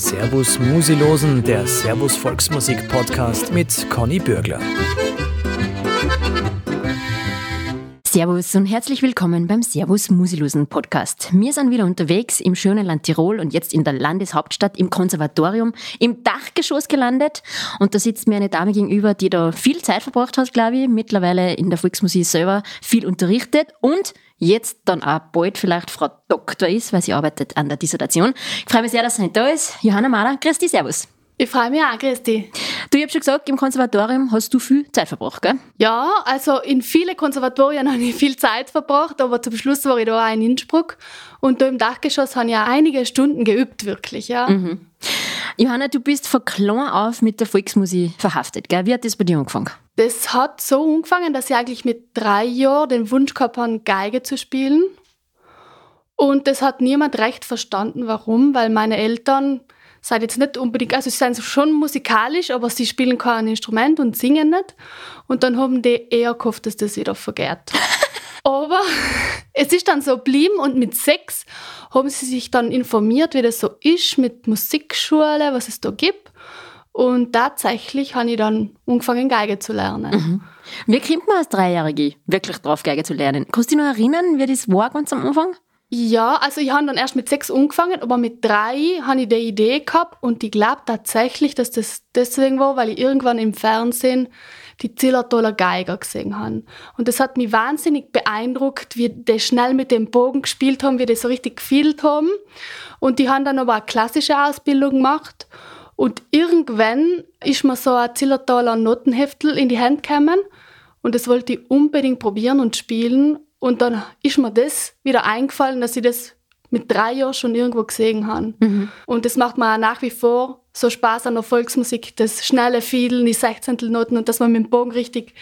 Servus Musilosen, der Servus Volksmusik Podcast mit Conny Bürgler. Servus und herzlich willkommen beim Servus Musilosen Podcast. Wir sind wieder unterwegs im schönen Land Tirol und jetzt in der Landeshauptstadt im Konservatorium im Dachgeschoss gelandet. Und da sitzt mir eine Dame gegenüber, die da viel Zeit verbracht hat, glaube ich, mittlerweile in der Volksmusik selber viel unterrichtet und jetzt dann auch bald vielleicht Frau Doktor ist, weil sie arbeitet an der Dissertation. Ich freue mich sehr, dass sie nicht da ist. Johanna Mahler, Christi, Servus. Ich freue mich auch, Christi. Du, ich habe schon gesagt, im Konservatorium hast du viel Zeit verbracht, gell? Ja, also in viele Konservatorien habe ich viel Zeit verbracht, aber zum Schluss war ich da auch in Innsbruck und da im Dachgeschoss habe ich auch einige Stunden geübt, wirklich, ja. Mhm. Johanna, du bist von klein auf mit der Volksmusik verhaftet, gell? Wie hat das bei dir angefangen? Das hat so angefangen, dass ich eigentlich mit drei Jahren den Wunsch gehabt habe, Geige zu spielen. Und das hat niemand recht verstanden, warum, weil meine Eltern seid jetzt nicht unbedingt, also sie sind schon musikalisch, aber sie spielen kein Instrument und singen nicht. Und dann haben die eher gehofft, dass das wieder vergeht. aber es ist dann so geblieben und mit sechs haben sie sich dann informiert, wie das so ist mit Musikschule, was es da gibt. Und tatsächlich habe ich dann angefangen, Geige zu lernen. Mhm. Wie kommt man als Dreijährige wirklich drauf, Geige zu lernen? Kannst du dich noch erinnern, wie das war ganz am Anfang? Ja, also ich habe dann erst mit sechs angefangen, aber mit drei habe ich die Idee gehabt und ich glaube tatsächlich, dass das deswegen war, weil ich irgendwann im Fernsehen die Zillertaler Geiger gesehen habe. Und das hat mich wahnsinnig beeindruckt, wie die schnell mit dem Bogen gespielt haben, wie die so richtig gefühlt haben. Und die haben dann aber eine klassische Ausbildung gemacht. Und irgendwann ist mir so ein Zillertaler Notenheftel in die Hand gekommen und das wollte ich unbedingt probieren und spielen. Und dann ist mir das wieder eingefallen, dass ich das mit drei Jahren schon irgendwo gesehen habe. Mhm. Und das macht mir auch nach wie vor so Spaß an der Volksmusik, das schnelle Fiedel, die Sechzehntelnoten und dass man mit dem Bogen richtig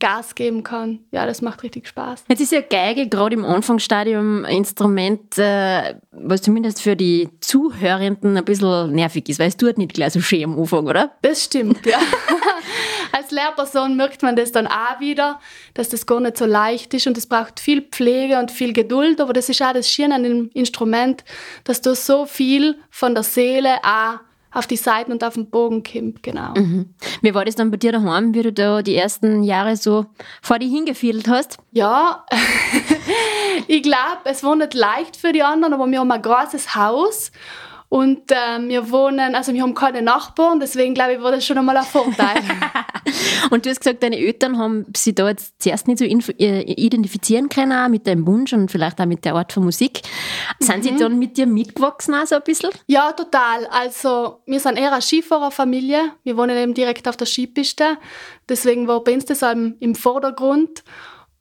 Gas geben kann. Ja, das macht richtig Spaß. Jetzt ist ja Geige gerade im Anfangsstadium ein Instrument, äh, was zumindest für die Zuhörenden ein bisschen nervig ist, weil es tut nicht gleich so schön am Anfang, oder? Das stimmt, ja. Als Lehrperson merkt man das dann auch wieder, dass das gar nicht so leicht ist und es braucht viel Pflege und viel Geduld, aber das ist auch das Schöne an dem Instrument, dass du so viel von der Seele auch auf die Seiten und auf den Bogen kommt, genau. Mhm. Wie war das dann bei dir daheim, wie du da die ersten Jahre so vor dir hingefiedelt hast? Ja, ich glaube, es war nicht leicht für die anderen, aber wir haben ein großes Haus und äh, wir wohnen, also wir haben keine Nachbarn, deswegen glaube ich, war das schon einmal ein Vorteil. und du hast gesagt, deine Eltern haben sie da jetzt zuerst nicht so äh, identifizieren können, mit deinem Wunsch und vielleicht auch mit der Art von Musik. Sind mhm. sie dann mit dir mitgewachsen auch so ein bisschen? Ja, total. Also wir sind eher eine Skifahrerfamilie. Wir wohnen eben direkt auf der Skipiste. Deswegen war bei uns das im Vordergrund.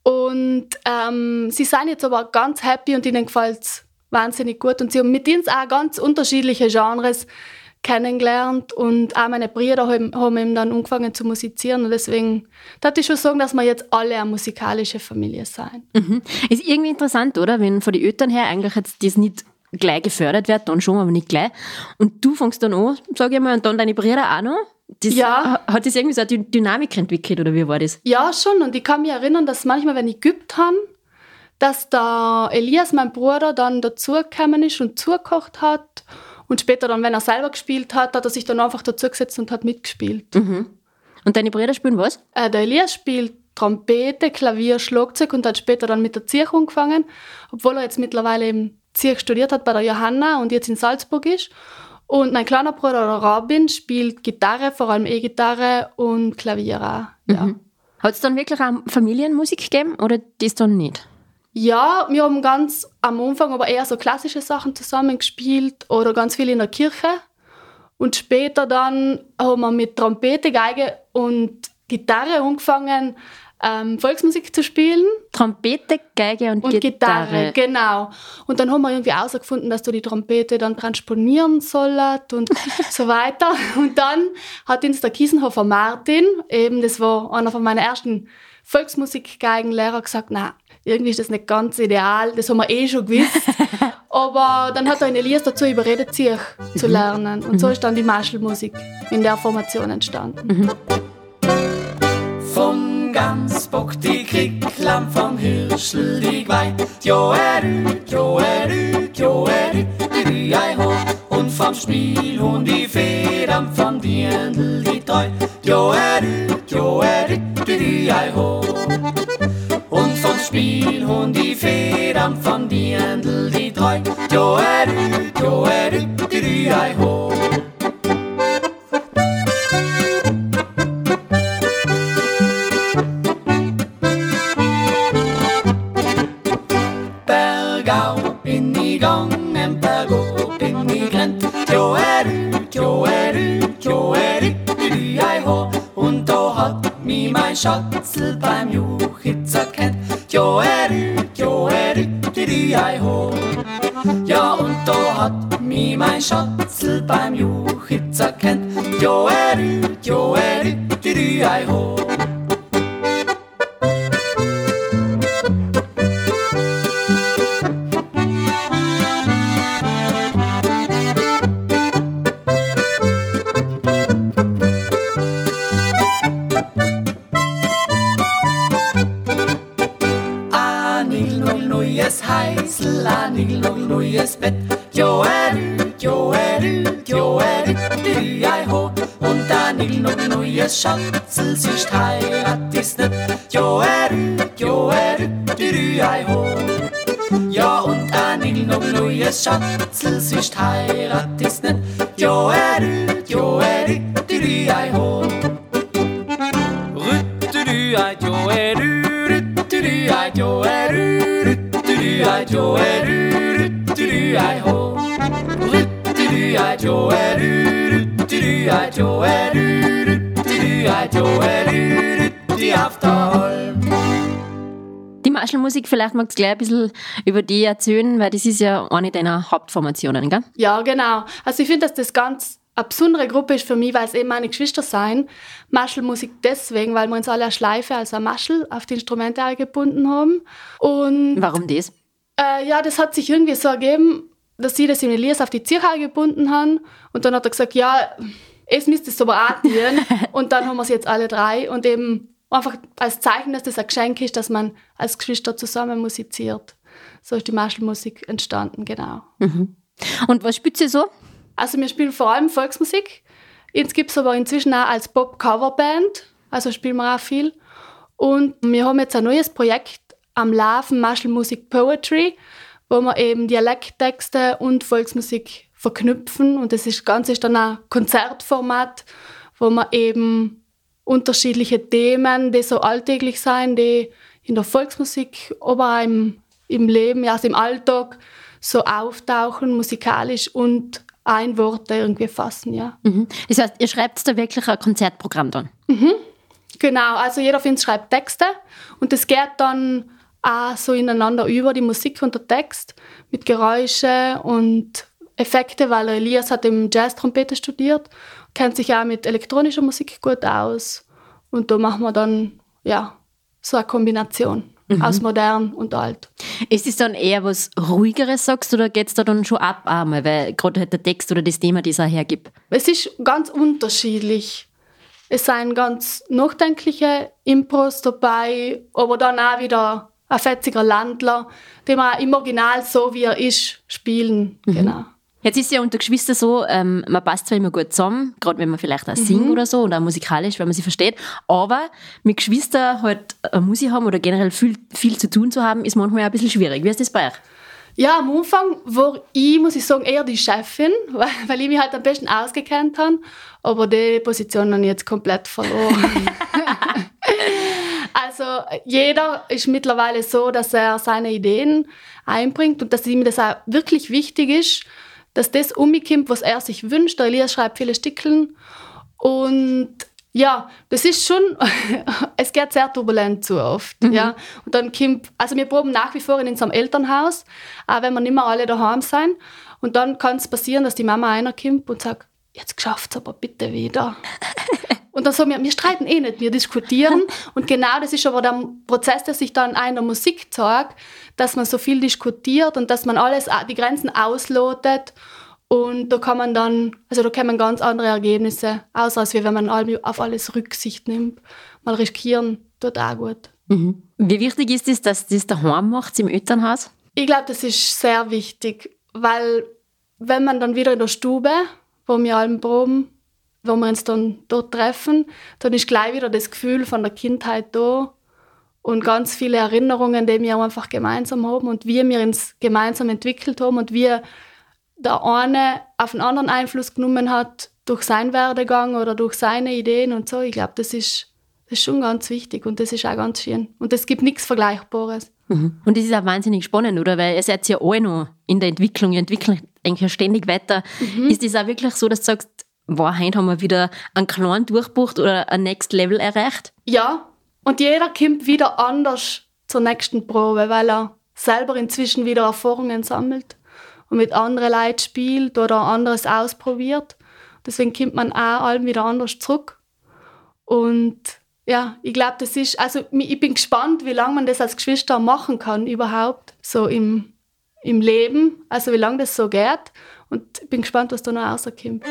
Und ähm, sie sind jetzt aber ganz happy und ihnen gefällt es wahnsinnig gut. Und sie haben mit uns auch ganz unterschiedliche Genres kennengelernt und auch meine Brüder haben, haben eben dann angefangen zu musizieren und deswegen darf ich schon sagen, dass wir jetzt alle eine musikalische Familie sein. Mhm. Ist irgendwie interessant, oder? Wenn von den Eltern her eigentlich jetzt das nicht gleich gefördert wird, dann schon, aber nicht gleich. Und du fängst dann an, sage ich mal, und dann deine Brüder auch noch? Das, ja. Hat das irgendwie so eine Dynamik entwickelt oder wie war das? Ja, schon. Und ich kann mich erinnern, dass manchmal, wenn ich geübt habe, dass der Elias, mein Bruder, dann dazugekommen ist und zugekocht hat. Und später dann, wenn er selber gespielt hat, hat er sich dann einfach dazugesetzt und hat mitgespielt. Mhm. Und deine Brüder spielen was? Äh, der Elias spielt Trompete, Klavier, Schlagzeug und hat später dann mit der Zirch angefangen, obwohl er jetzt mittlerweile eben Zirch studiert hat bei der Johanna und jetzt in Salzburg ist. Und mein kleiner Bruder der Robin spielt Gitarre, vor allem E-Gitarre und Klavier auch. Ja. Mhm. Hat es dann wirklich auch Familienmusik gegeben oder das dann nicht? Ja, wir haben ganz am Anfang aber eher so klassische Sachen zusammengespielt oder ganz viel in der Kirche. Und später dann haben wir mit Trompete, Geige und Gitarre angefangen, ähm, Volksmusik zu spielen. Trompete, Geige und, und Gitarre. Gitarre. Genau. Und dann haben wir irgendwie herausgefunden, dass du die Trompete dann transponieren sollst und so weiter. Und dann hat uns der Kiesenhofer Martin, eben das war einer von meinen ersten Volksmusikgeigenlehrer, gesagt, na irgendwie ist das nicht ganz ideal, das haben wir eh schon gewusst. Aber dann hat er Elias dazu überredet, sich zu mhm. lernen. Und so ist dann die Marschallmusik in der Formation entstanden. Mhm. Vom Gamsbock die Kricklam, vom Hirschel die Gwei, jo er jo er jo er ho, und vom Spiel und die Federn vom Dirndl die treu. Jo er jo er Spiel und die Federn vom Dirndl die treu. Jo er jo er du ei ho. Bergau satset sist heiratest Jo er du, jo er du, du du ei hå Rutt du ei, jo er du, rutt du ei, jo er du Rutt du ei, jo er du, rutt du ei hå Rutt du ei, jo er du, rutt du ei, jo er du Rutt du ei, jo er du, rutt i aftal Die Marschallmusik, vielleicht magst du gleich ein bisschen über die erzählen, weil das ist ja eine deiner Hauptformationen, gell? Ja, genau. Also ich finde, dass das ganz eine besondere Gruppe ist für mich, weil es eben meine Geschwister sein. Maschelmusik deswegen, weil wir uns alle eine Schleife, also eine Maschel, auf die Instrumente gebunden haben. Und Warum das? äh, ja, das hat sich irgendwie so ergeben, dass sie das in Elias auf die Zirche gebunden haben. Und dann hat er gesagt, ja, es müsste es aber auch tun. und dann haben wir es jetzt alle drei. Und eben einfach als Zeichen, dass das ein Geschenk ist, dass man als Geschwister zusammen musiziert. So ist die Maschelmusik entstanden, genau. Und was spielt sie so? Also wir spielen vor allem Volksmusik. Jetzt gibt es aber inzwischen auch als Pop-Coverband. Also spielen wir auch viel. Und wir haben jetzt ein neues Projekt am Laufen, Maschelmusik Poetry, wo wir eben Dialekttexte und Volksmusik verknüpfen. Und das ist, Ganze ist dann ein Konzertformat, wo man eben unterschiedliche Themen, die so alltäglich sein, die in der Volksmusik, aber auch im, im Leben, ja, also im Alltag so auftauchen, musikalisch und ein Wort irgendwie fassen, ja. Mhm. Das heißt, ihr schreibt da wirklich ein Konzertprogramm dann? Genau, also jeder von uns schreibt Texte und das geht dann auch so ineinander über, die Musik und der Text, mit Geräusche und Effekte, weil Elias hat im Jazz-Trompete studiert, kennt sich auch mit elektronischer Musik gut aus und da machen wir dann, ja, so eine Kombination aus modern und alt. Ist es dann eher was Ruhigeres, sagst du, oder geht es da dann schon ab einmal, weil gerade halt der Text oder das Thema, das er hergibt? Es ist ganz unterschiedlich. Es sind ganz nachdenkliche Impros dabei, aber dann auch wieder ein fetziger Landler, den wir im Original so wie er ist spielen. Genau. Jetzt ist ja unter Geschwistern so, ähm, man passt zwar immer gut zusammen, gerade wenn man vielleicht auch singt oder so oder auch musikalisch, wenn man sie versteht, aber mit Geschwistern halt Musik haben oder generell viel, viel zu tun zu haben, ist manchmal auch ein bisschen schwierig. Wie ist das bei euch? Ja, am Anfang war ich, muss ich sagen, eher die Chefin, weil, weil ich mich halt am besten ausgekannt habe. Aber die Position habe ich jetzt komplett verloren. also jeder ist mittlerweile so, dass er seine Ideen einbringt und dass ihm das auch wirklich wichtig ist, dass das umkommt, was er sich wünscht. Der Elias schreibt viele Stickeln und ja, das ist schon, es geht sehr turbulent zu oft, ja. Und dann kommt, also wir proben nach wie vor in unserem Elternhaus, auch wenn wir nicht mehr alle daheim sein. Und dann kann es passieren, dass die Mama einer kommt und sagt, jetzt schafft's aber bitte wieder. Und dann sagen wir, wir streiten eh nicht, wir diskutieren. Und genau das ist aber der Prozess, der sich dann auch in der Musik zeigt, dass man so viel diskutiert und dass man alles, die Grenzen auslotet. Und da kann man dann, also da kommen ganz andere Ergebnisse, außer als wenn man auf alles Rücksicht nimmt. Mal riskieren tut auch gut. Mhm. Wie wichtig ist es, dass das daheim macht im Elternhaus? Ich glaube, das ist sehr wichtig, weil wenn man dann wieder in der Stube, wo wir alle proben, wo wir uns dann dort treffen, dann ist gleich wieder das Gefühl von der Kindheit da und ganz viele Erinnerungen, die wir einfach gemeinsam haben und wie wir uns gemeinsam entwickelt haben und wie der eine auf den anderen Einfluss genommen hat durch seinen Werdegang oder durch seine Ideen und so. Ich glaube, das ist, das ist schon ganz wichtig und das ist auch ganz schön. Und es gibt nichts Vergleichbares. Mhm. Und das ist auch wahnsinnig spannend, oder? Weil ihr seid ja alle noch in der Entwicklung, ihr entwickelt eigentlich ständig weiter. Mhm. Ist das auch wirklich so, dass du sagst, wow, heute haben wir wieder einen kleinen Durchbruch oder ein Next Level erreicht? Ja, und jeder kommt wieder anders zur nächsten Probe, weil er selber inzwischen wieder Erfahrungen sammelt und mit anderen Leuten spielt oder anderes ausprobiert. Deswegen kommt man auch allem wieder anders zurück. Und ja, ich glaube, das ist, also ich bin gespannt, wie lange man das als Geschwister machen kann überhaupt, so im, im Leben, also wie lange das so geht. Und ich bin gespannt, was da noch rauskommt.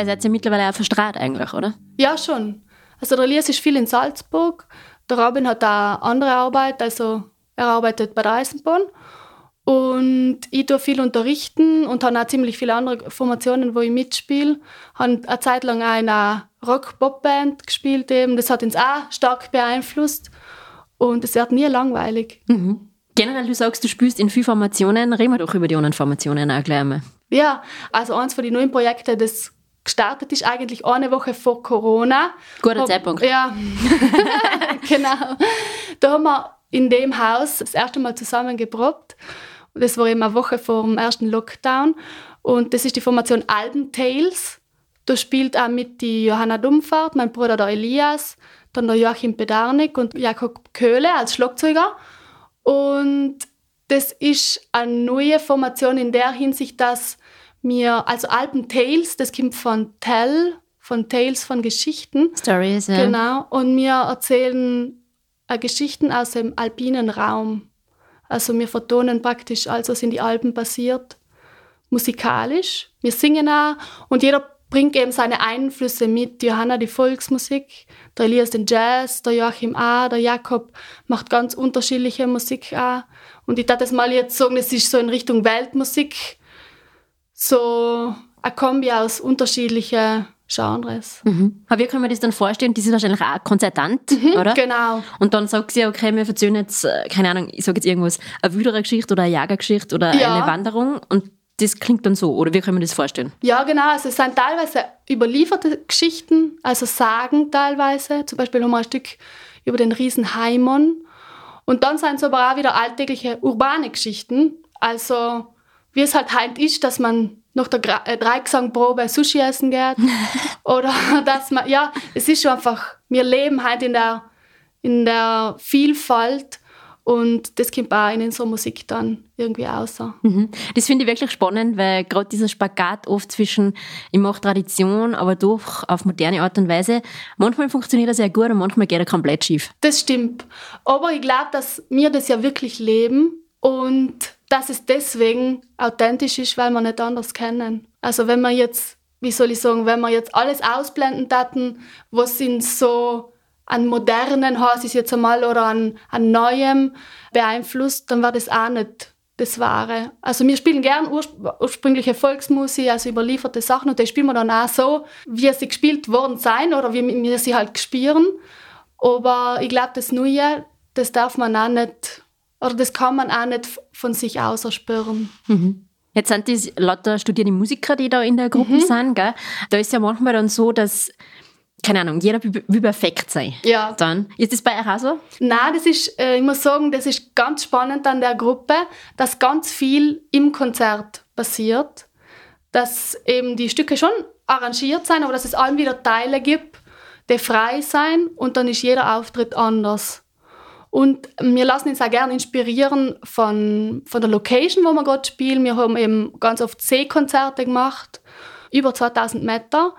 Weil seid ihr mittlerweile auch verstrahlt eigentlich, oder? Ja, schon. Also der Elias ist viel in Salzburg. Der Robin hat auch andere Arbeit, also er arbeitet bei der Eisenbahn. Und ich tue viel unterrichten und habe auch ziemlich viele andere Formationen, wo ich mitspiele. Habe eine Zeit lang auch in einer Rock-Pop-Band gespielt. Eben. Das hat uns auch stark beeinflusst. Und es wird nie langweilig. Mhm. Generell, du sagst, du spielst in vielen Formationen. Reden wir doch über die anderen Formationen auch gleich mal. Ja, also eins von den neuen Projekten, das gestartet ist eigentlich eine Woche vor Corona. Guter Zeitpunkt. Ja, genau. Da haben wir in dem Haus das erste Mal zusammen geprobt. Das war eben eine Woche vor dem ersten Lockdown. Und das ist die Formation Alben Tales. Da spielt auch mit die Johanna Dummfahrt, mein Bruder der Elias, dann der Joachim Bedarnik und Jakob Köhle als Schlagzeuger. Und das ist eine neue Formation in der Hinsicht, dass mir, also Alpen Tales, das kommt von Tell, von Tales von Geschichten. Stories, ja. Genau. Und wir erzählen äh, Geschichten aus dem alpinen Raum. Also wir vertonen praktisch alles, was in die Alpen passiert, musikalisch. Wir singen auch und jeder bringt eben seine Einflüsse mit. Johanna die Volksmusik, der Elias den Jazz, der Joachim A., der Jakob macht ganz unterschiedliche Musik auch. Und ich darf das mal jetzt sagen, es ist so in Richtung Weltmusik so ein Kombi aus unterschiedlichen Genres. Mhm. Aber wie können wir das dann vorstellen? Das ist wahrscheinlich auch Konzertant, Mhm, oder? Genau. Und dann sagt sie, okay, wir erzählen jetzt, äh, keine Ahnung, ich sage jetzt irgendwas, eine Wüderer-Geschichte oder eine Jagergeschichte oder Ja. eine Wanderung und das klingt dann so, oder wie können wir das vorstellen? Ja, genau. Also es sind teilweise überlieferte Geschichten, also Sagen teilweise. Zum Beispiel haben wir ein Stück über den Riesen Haimon. Und dann sind es aber auch wieder alltägliche urbane Geschichten. Also wie es halt halt ist, dass man nach der äh, Dreigesangprobe Sushi essen geht. Oder dass man, ja, es ist schon einfach, wir leben halt in der, in der Vielfalt und das kommt auch in unserer Musik dann irgendwie außer. Mhm. Das finde ich wirklich spannend, weil gerade dieser Spagat oft zwischen, ich mache Tradition, aber doch auf moderne Art und Weise, manchmal funktioniert er sehr gut und manchmal geht er komplett schief. Das stimmt. Aber ich glaube, dass wir das ja wirklich leben und dass es deswegen authentisch ist, weil wir nicht anders kennen. Also wenn man jetzt, wie soll ich sagen, wenn wir jetzt alles ausblenden daten, was sind so an modernen Haus ist jetzt einmal oder an, an neuem beeinflusst, dann war das auch nicht das Wahre. Also wir spielen gern urspr ursprüngliche Volksmusik, also überlieferte Sachen und die spielen wir dann auch so, wie sie gespielt worden sein oder wie wir sie halt gespielen. Aber ich glaube, das Neue, das darf man auch nicht oder das kann man auch nicht von sich aus erspüren. Mhm. Jetzt sind die lauter studierende Musiker, die da in der Gruppe mhm. sind. Gell? Da ist ja manchmal dann so, dass keine Ahnung, jeder will perfekt sein. Ja. Dann. Ist das bei euch auch so? Nein, das ist, äh, ich muss sagen, das ist ganz spannend an der Gruppe, dass ganz viel im Konzert passiert. Dass eben die Stücke schon arrangiert sind, aber dass es allen wieder Teile gibt, die frei sein und dann ist jeder Auftritt anders. Und wir lassen uns auch gerne inspirieren von, von der Location, wo wir gerade spielen. Wir haben eben ganz oft Seekonzerte gemacht, über 2000 Meter.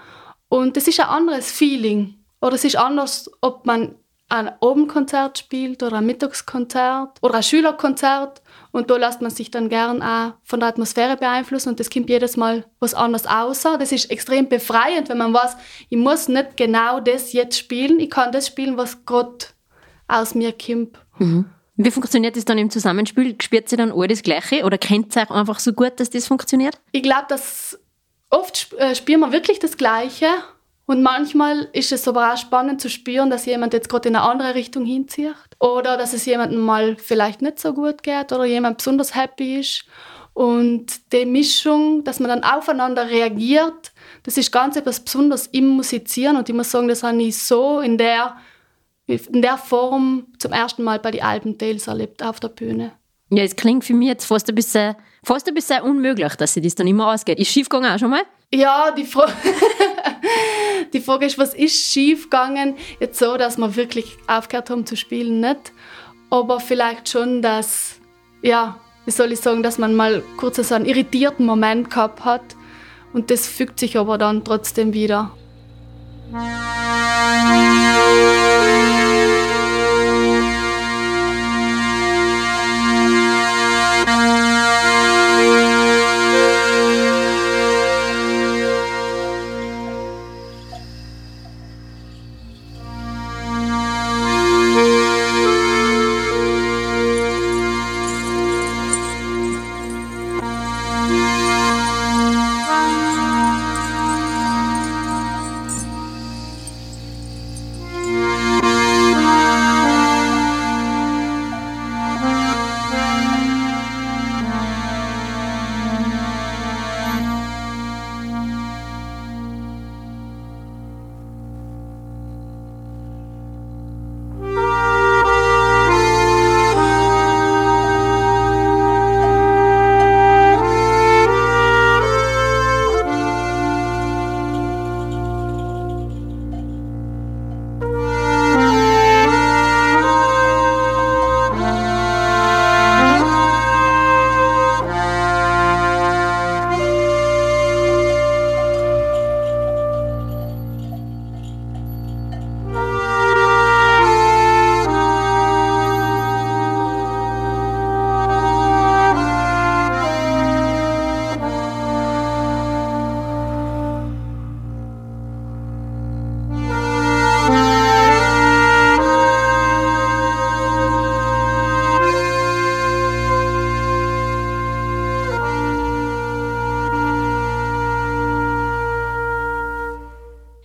Und das ist ein anderes Feeling. Oder es ist anders, ob man ein Abendkonzert spielt oder ein Mittagskonzert oder ein Schülerkonzert. Und da lässt man sich dann gern auch von der Atmosphäre beeinflussen und das kommt jedes Mal was anderes außer. Das ist extrem befreiend, wenn man weiß, ich muss nicht genau das jetzt spielen, ich kann das spielen, was gerade aus mir kommt. Mhm. Wie funktioniert das dann im Zusammenspiel? Spürt ihr dann alle das Gleiche oder kennt ihr auch einfach so gut, dass das funktioniert? Ich glaube, dass oft äh, spüren wir wirklich das Gleiche und manchmal ist es aber auch spannend zu spüren, dass jemand jetzt gerade in eine andere Richtung hinzieht oder dass es jemandem mal vielleicht nicht so gut geht oder jemand besonders happy ist. Und die Mischung, dass man dann aufeinander reagiert, das ist ganz etwas Besonderes im Musizieren und ich muss sagen, das habe ich so in der in der Form zum ersten Mal bei den Alben Tales erlebt auf der Bühne. Ja, es klingt für mich jetzt fast ein bisschen, fast ein bisschen unmöglich, dass sich das dann immer ausgeht. Ist schiefgegangen auch schon mal? Ja, die, Fra die Frage ist, was ist schiefgegangen? Jetzt so, dass wir wirklich aufgehört haben zu spielen, nicht. Aber vielleicht schon, dass, ja, wie soll ich sagen, dass man mal kurz so einen irritierten Moment gehabt hat. Und das fügt sich aber dann trotzdem wieder.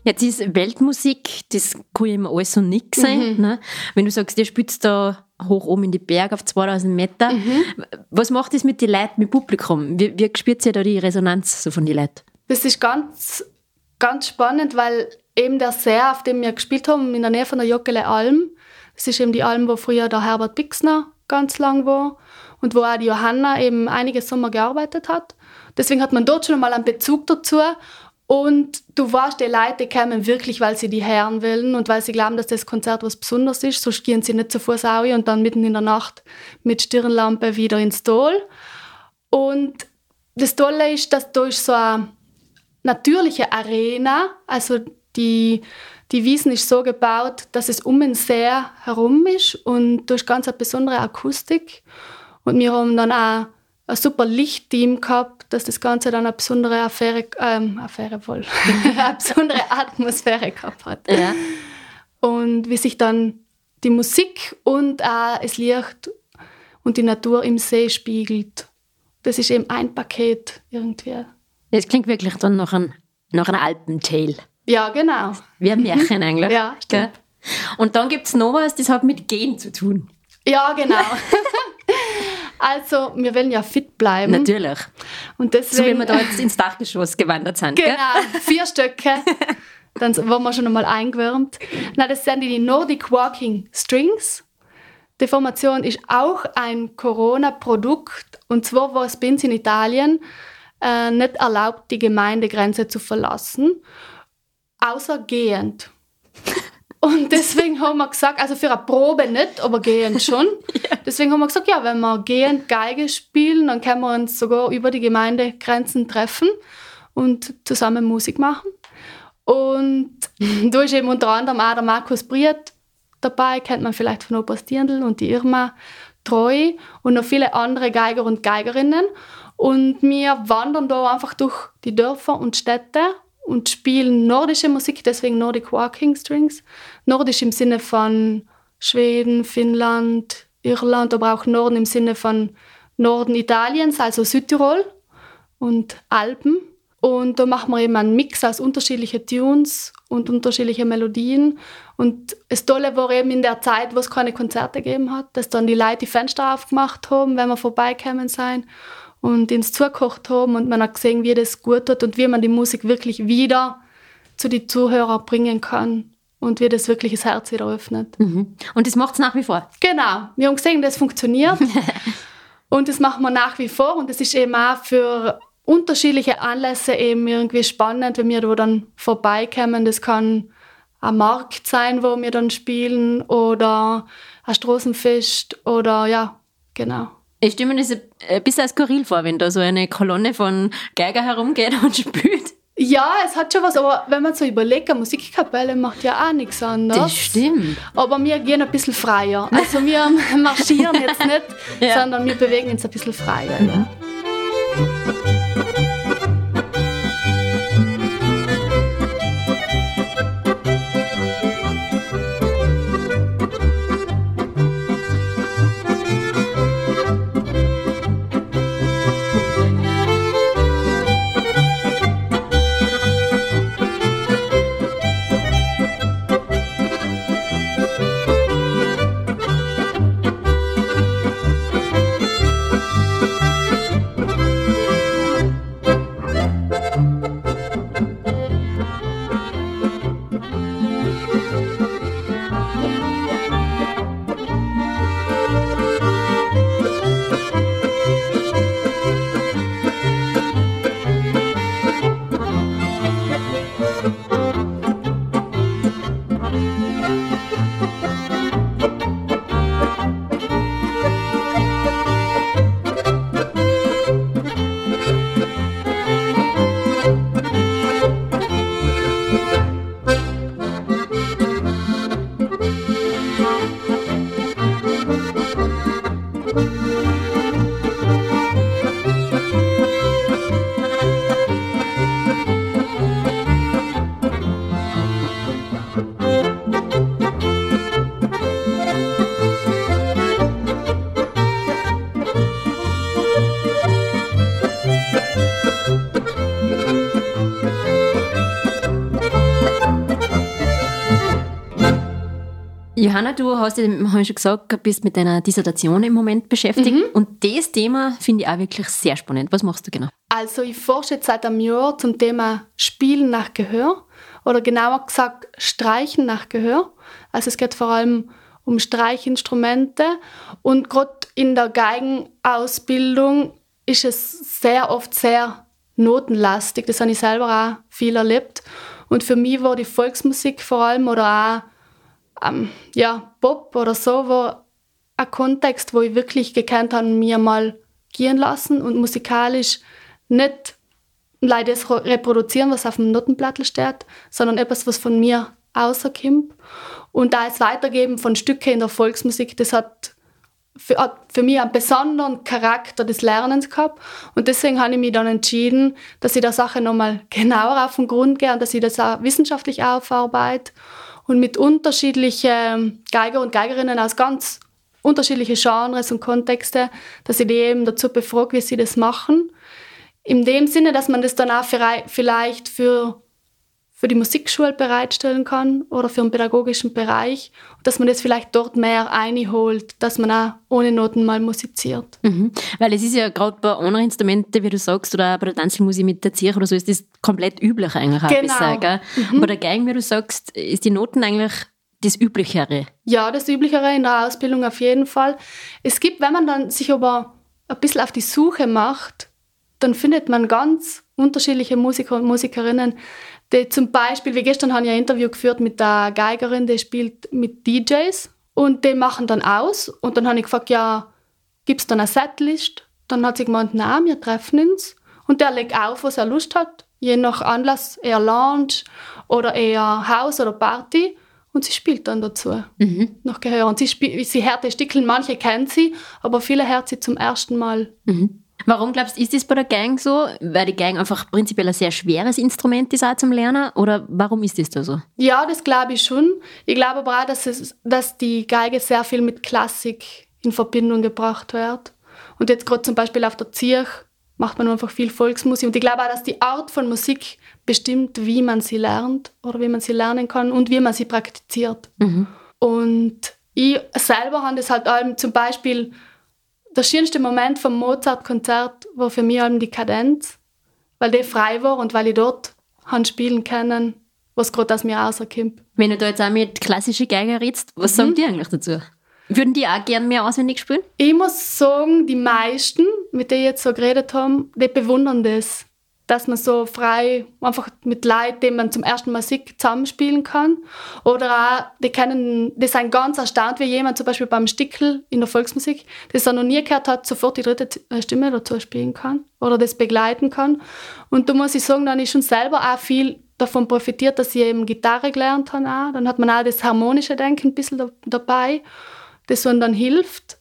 Jetzt ist Weltmusik, das kann immer alles und nichts sein. Mhm. Ne? Wenn du sagst, ihr spielt da hoch oben in die Berge auf 2000 Meter, mhm. was macht das mit den Leuten, mit dem Publikum? Wie, wie spürt ihr da die Resonanz so von den Leuten? Das ist ganz, ganz spannend, weil eben der See, auf dem wir gespielt haben, in der Nähe von der Jockele Alm, das ist eben die Alm, wo früher der Herbert Bixner ganz lang war und wo auch die Johanna eben einige Sommer gearbeitet hat. Deswegen hat man dort schon mal einen Bezug dazu. Und du weißt, die Leute kommen wirklich, weil sie die Herren wollen und weil sie glauben, dass das Konzert was Besonderes ist. Sonst gehen sie nicht zu Fuß auch und dann mitten in der Nacht mit Stirnlampe wieder ins Tal. Und das Tolle ist, dass durch so eine natürliche Arena, also die, die Wiesen ist so gebaut, dass es um den See herum ist und durch ganz eine besondere Akustik. Und wir haben dann auch ein super Lichtteam gehabt, dass das Ganze dann eine besondere Affäre, ähm, Affäre voll, eine besondere Atmosphäre gehabt hat. Ja. Und wie sich dann die Musik und auch das Licht und die Natur im See spiegelt. Das ist eben ein Paket irgendwie. Das klingt wirklich dann nach, ein, nach einer Alpentale. Ja, genau. Wie ein Märchen eigentlich. Ja, Gell? Und dann gibt es noch was, das hat mit Gehen zu tun. Ja, genau. also, wir wollen ja fit bleiben. Natürlich. Und So wie deswegen, wir da jetzt ins Dachgeschoss gewandert sind. Gell? Genau, vier Stöcke. Dann waren wir schon einmal eingewärmt. Na, das sind die Nordic Walking Strings. Die Formation ist auch ein Corona-Produkt. Und zwar war es bei uns in Italien äh, nicht erlaubt, die Gemeindegrenze zu verlassen, außer gehend. Und deswegen haben wir gesagt, also für eine Probe nicht, aber gehend schon. Deswegen haben wir gesagt, ja, wenn wir gehend Geige spielen, dann können wir uns sogar über die Gemeindegrenzen treffen und zusammen Musik machen. Und da ist eben unter anderem auch der Markus Briet dabei, kennt man vielleicht von Opas Dirndl und die Irma Treu und noch viele andere Geiger und Geigerinnen. Und wir wandern da einfach durch die Dörfer und Städte und spielen nordische Musik, deswegen Nordic Walking Strings. Nordisch im Sinne von Schweden, Finnland, Irland, aber auch Norden im Sinne von Norden Italiens, also Südtirol und Alpen. Und da machen wir eben einen Mix aus unterschiedlichen Tunes und unterschiedlichen Melodien. Und das Tolle war eben in der Zeit, wo es keine Konzerte gegeben hat, dass dann die Leute die Fenster aufgemacht haben, wenn wir vorbeikommen sein und ins zugekocht haben und man hat gesehen, wie das gut tut und wie man die Musik wirklich wieder zu den Zuhörern bringen kann und wie das wirklich das Herz wieder öffnet. Mhm. Und das macht es nach wie vor. Genau, wir haben gesehen, das funktioniert und das machen wir nach wie vor und das ist eben auch für unterschiedliche Anlässe eben irgendwie spannend, wenn wir da dann vorbeikommen. Das kann ein Markt sein, wo wir dann spielen oder ein Straßenfest oder ja, genau. Ich stelle mir das ein bisschen skurril vor, wenn da so eine Kolonne von Geiger herumgeht und spielt. Ja, es hat schon was, aber wenn man so überlegt, eine Musikkapelle macht ja auch nichts anderes. Das stimmt. Aber wir gehen ein bisschen freier. Also wir marschieren jetzt nicht, Ja. sondern wir bewegen uns ein bisschen freier. Ja. Johanna, du hast, ja, habe ich schon gesagt, bist mit deiner Dissertation im Moment beschäftigt. Und das Thema finde ich auch wirklich sehr spannend. Was machst du genau? Also ich forsche jetzt seit einem Jahr zum Thema Spielen nach Gehör oder genauer gesagt Streichen nach Gehör. Also es geht vor allem um Streichinstrumente und gerade in der Geigenausbildung ist es sehr oft sehr notenlastig. Das habe ich selber auch viel erlebt. Und für mich war die Volksmusik vor allem oder auch ähm, ja, Pop oder so, war ein Kontext, wo ich wirklich gekannt habe, mir mal gehen lassen und musikalisch nicht leider das reproduzieren, was auf dem Notenblatt steht, sondern etwas, was von mir außerkommt. Und da es Weitergeben von Stücken in der Volksmusik, das hat für, hat für mich einen besonderen Charakter des Lernens gehabt. Und deswegen habe ich mich dann entschieden, dass ich der Sache nochmal genauer auf den Grund gehe und dass ich das auch wissenschaftlich aufarbeite und mit unterschiedlichen Geiger und Geigerinnen aus ganz unterschiedlichen Genres und Kontexte, dass ich die eben dazu befrage, wie sie das machen. In dem Sinne, dass man das dann auch vielleicht für für die Musikschule bereitstellen kann oder für den pädagogischen Bereich, dass man das vielleicht dort mehr einholt, dass man auch ohne Noten mal musiziert. Mhm. Weil es ist ja gerade bei anderen Instrumenten, wie du sagst, oder bei der Tanzmusik mit der Zirche oder so, ist das komplett üblich eigentlich. Genau. Sagen. Mhm. Bei der Geigen, wie du sagst, ist die Noten eigentlich das Üblichere. Ja, das Üblichere in der Ausbildung auf jeden Fall. Es gibt, wenn man dann sich aber ein bisschen auf die Suche macht, dann findet man ganz unterschiedliche Musiker und Musikerinnen, die zum Beispiel, wie gestern habe ich ein Interview geführt mit der Geigerin, die spielt mit DJs und die machen dann aus. Und dann habe ich gefragt, ja, gibt es dann eine Setlist? Dann hat sie gemeint, nein, wir treffen uns. Und der legt auf, was er Lust hat. Je nach Anlass eher Lounge oder eher Haus oder Party. Und sie spielt dann dazu. Mhm. Nach Gehör. Und sie, sie hört die Stickeln, manche kennt sie, aber viele hört sie zum ersten Mal. Mhm. Warum glaubst du, ist das bei der Gang so? Weil die Gang einfach prinzipiell ein sehr schweres Instrument ist auch zum Lernen? Oder warum ist das da so? Ja, das glaube ich schon. Ich glaube aber auch, dass, es, dass die Geige sehr viel mit Klassik in Verbindung gebracht wird. Und jetzt gerade zum Beispiel auf der Zirch macht man einfach viel Volksmusik. Und ich glaube auch, dass die Art von Musik bestimmt, wie man sie lernt oder wie man sie lernen kann und wie man sie praktiziert. Mhm. Und ich selber habe das halt allem zum Beispiel der schönste Moment vom Mozart-Konzert war für mich die Kadenz, weil der frei war und weil ich dort han spielen können, was gerade aus mir rauskommt. Wenn du da jetzt auch mit klassischen Geiger redest, was mhm. sagen die eigentlich dazu? Würden die auch gerne mehr auswendig spielen? Ich muss sagen, die meisten, mit denen ich jetzt so geredet haben, die bewundern das dass man so frei einfach mit Leuten, die man zum ersten Mal sieht, zusammenspielen kann. Oder auch, die kennen, die sind ganz erstaunt, wie jemand zum Beispiel beim Stickel in der Volksmusik, das er noch nie gehört hat, sofort die dritte äh, Stimme dazu spielen kann oder das begleiten kann. Und da muss ich sagen, dann ist schon selber auch viel davon profitiert, dass ich eben Gitarre gelernt habe. Auch. Dann hat man auch das harmonische Denken ein bisschen da, dabei, das einem dann hilft.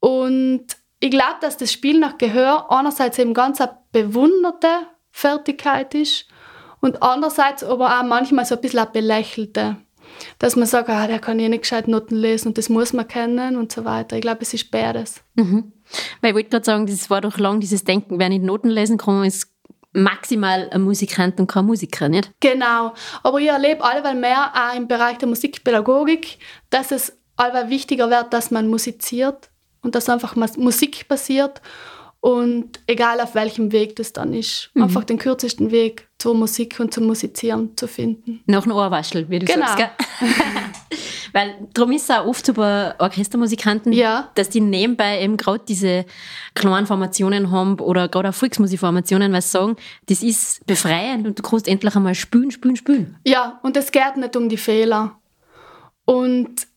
Und ich glaube, dass das Spiel nach Gehör einerseits eben ganz eine bewunderte Fertigkeit ist und andererseits aber auch manchmal so ein bisschen eine belächelte. Dass man sagt, ah, der kann eh nicht gescheit Noten lesen und das muss man kennen und so weiter. Ich glaube, es ist beides. Mhm. Weil ich wollte gerade sagen, das war doch lang dieses Denken, wer nicht Noten lesen kann, ist maximal ein Musikant und kein Musiker, nicht? Genau. Aber ich erlebe allweil mehr auch im Bereich der Musikpädagogik, dass es allweil wichtiger wird, dass man musiziert und dass einfach Musik passiert und egal auf welchem Weg das dann ist, mhm. einfach den kürzesten Weg zur Musik und zum Musizieren zu finden. Nach einem Ohrwaschel, wie du genau. sagst, gell? Weil darum ist es auch oft so bei Orchestermusikanten, ja. dass die nebenbei eben gerade diese kleinen Formationen haben oder gerade auch Volksmusikformationen, weil sie sagen, das ist befreiend und du kannst endlich einmal spülen, spülen, spülen. Ja, und es geht nicht um die Fehler. Und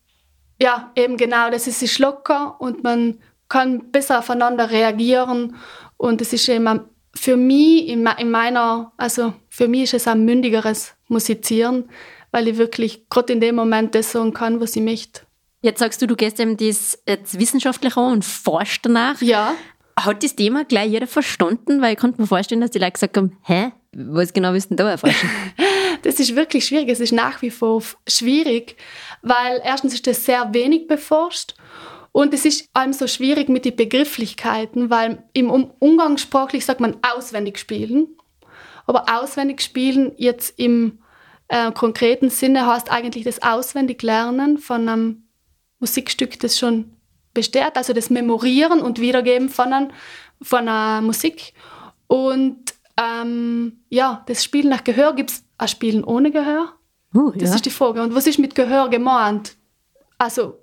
ja, eben genau, das ist sich locker und man kann besser aufeinander reagieren und es ist eben für mich in meiner, also für mich ist es ein mündigeres Musizieren, weil ich wirklich gerade in dem Moment das sagen kann, was ich möchte. Jetzt sagst du, du gehst eben das jetzt wissenschaftlich an und forschst danach. Ja. Hat das Thema gleich jeder verstanden? Weil ich konnte mir vorstellen, dass die Leute gesagt haben, hä, was genau willst du denn da erforschen? das ist wirklich schwierig. Es ist nach wie vor schwierig, weil erstens ist das sehr wenig beforscht und es ist allem so schwierig mit den Begrifflichkeiten, weil im Umgangssprachlich sagt man auswendig spielen. Aber auswendig spielen jetzt im äh, konkreten Sinne heißt eigentlich das Auswendiglernen von einem Musikstück, das schon besteht, also das Memorieren und Wiedergeben von, ein, von einer Musik. Und ähm, ja, das Spielen nach Gehör gibt es ein Spielen ohne Gehör. Uh, das ja. ist die Frage. Und was ist mit Gehör gemeint? Also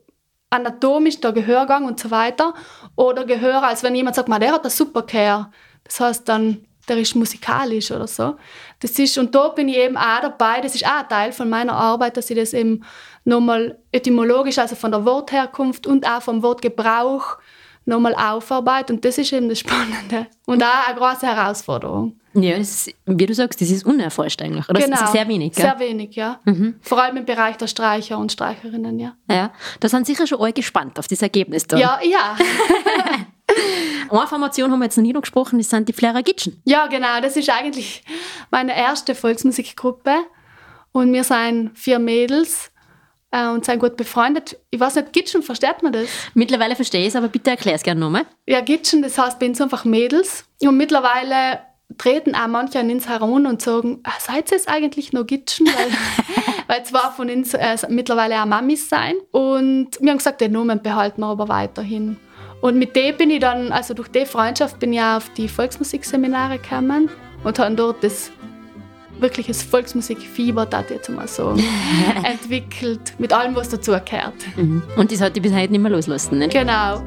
anatomisch der Gehörgang und so weiter. Oder Gehör, als wenn jemand sagt, man, der hat das super Gehör. Das heißt dann, der ist musikalisch oder so. Das ist, und da bin ich eben auch dabei, das ist auch ein Teil von meiner Arbeit, dass ich das eben nochmal etymologisch, also von der Wortherkunft und auch vom Wortgebrauch nochmal aufarbeite. Und das ist eben das Spannende und auch eine große Herausforderung. Ja, ist, wie du sagst, das ist unerforscht eigentlich. Oder genau. das ist sehr wenig, gell? Sehr wenig, ja. Vor allem im Bereich der Streicher und Streicherinnen, ja. Ja, da sind sicher schon alle gespannt auf das Ergebnis da. Ja, ja. Eine Formation haben wir jetzt noch nie gesprochen, das sind die Flera Gitschen. Ja, genau. Das ist eigentlich meine erste Volksmusikgruppe. Und wir sind vier Mädels äh, und sind gut befreundet. Ich weiß nicht, Gitschen, versteht man das? Mittlerweile verstehe ich es, aber bitte erklär es gerne nochmal. Ja, Gitschen, das heißt bei uns einfach Mädels. Und mittlerweile treten auch manche an uns heran und sagen, ah, seid ihr es eigentlich noch Gitschen? Weil, weil zwei von uns äh, mittlerweile auch Mamis sein. Und wir haben gesagt, den Namen behalten wir aber weiterhin. Und mit dem bin ich dann, also durch die Freundschaft bin ich auch auf die Volksmusikseminare gekommen und habe dort das wirkliches Volksmusikfieber, das jetzt mal so entwickelt, mit allem, was dazu gehört. Mhm. Und das hat dich bis heute nicht mehr loslassen, nicht? Genau.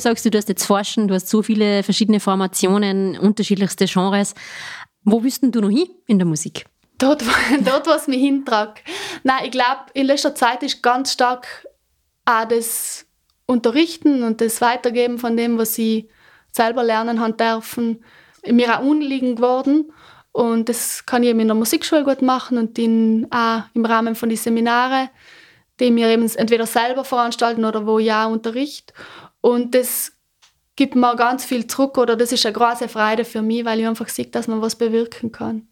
Du sagst, du hast jetzt forschen, du hast so viele verschiedene Formationen, unterschiedlichste Genres, wo willst denn du noch hin in der Musik? Dort, dort was mich hintragt. Nein, ich glaube, in letzter Zeit ist ganz stark auch das Unterrichten und das Weitergeben von dem, was ich selber lernen haben dürfen, mir auch unliegend geworden. Und das kann ich eben in der Musikschule gut machen und in, auch im Rahmen von den Seminaren, die wir eben entweder selber veranstalten oder wo ich auch unterricht. Und das gibt mir ganz viel zurück oder das ist eine große Freude für mich, weil ich einfach sehe, dass man was bewirken kann.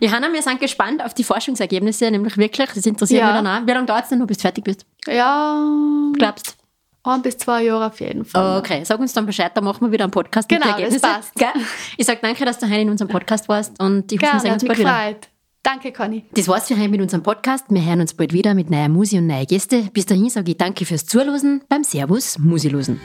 Johanna, wir sind gespannt auf die Forschungsergebnisse, nämlich wirklich, das interessiert Ja. mich dann auch. Wie lange dauert es denn noch, bis du fertig bist? Ja, Glaubst ein bis zwei Jahre auf jeden Fall. Okay, sag uns dann Bescheid, dann machen wir wieder einen Podcast Genau, mit das Ergebnissen. passt. Gell? Ich sag danke, dass du heute in unserem Podcast warst und ich hoffe, wir sehen uns bald wieder. gefreut. Danke, Conny. Das war's für heute mit unserem Podcast. Wir hören uns bald wieder mit neuer Musik und neuen Gäste. Bis dahin sage ich danke fürs Zuhören beim Servus Musilosen.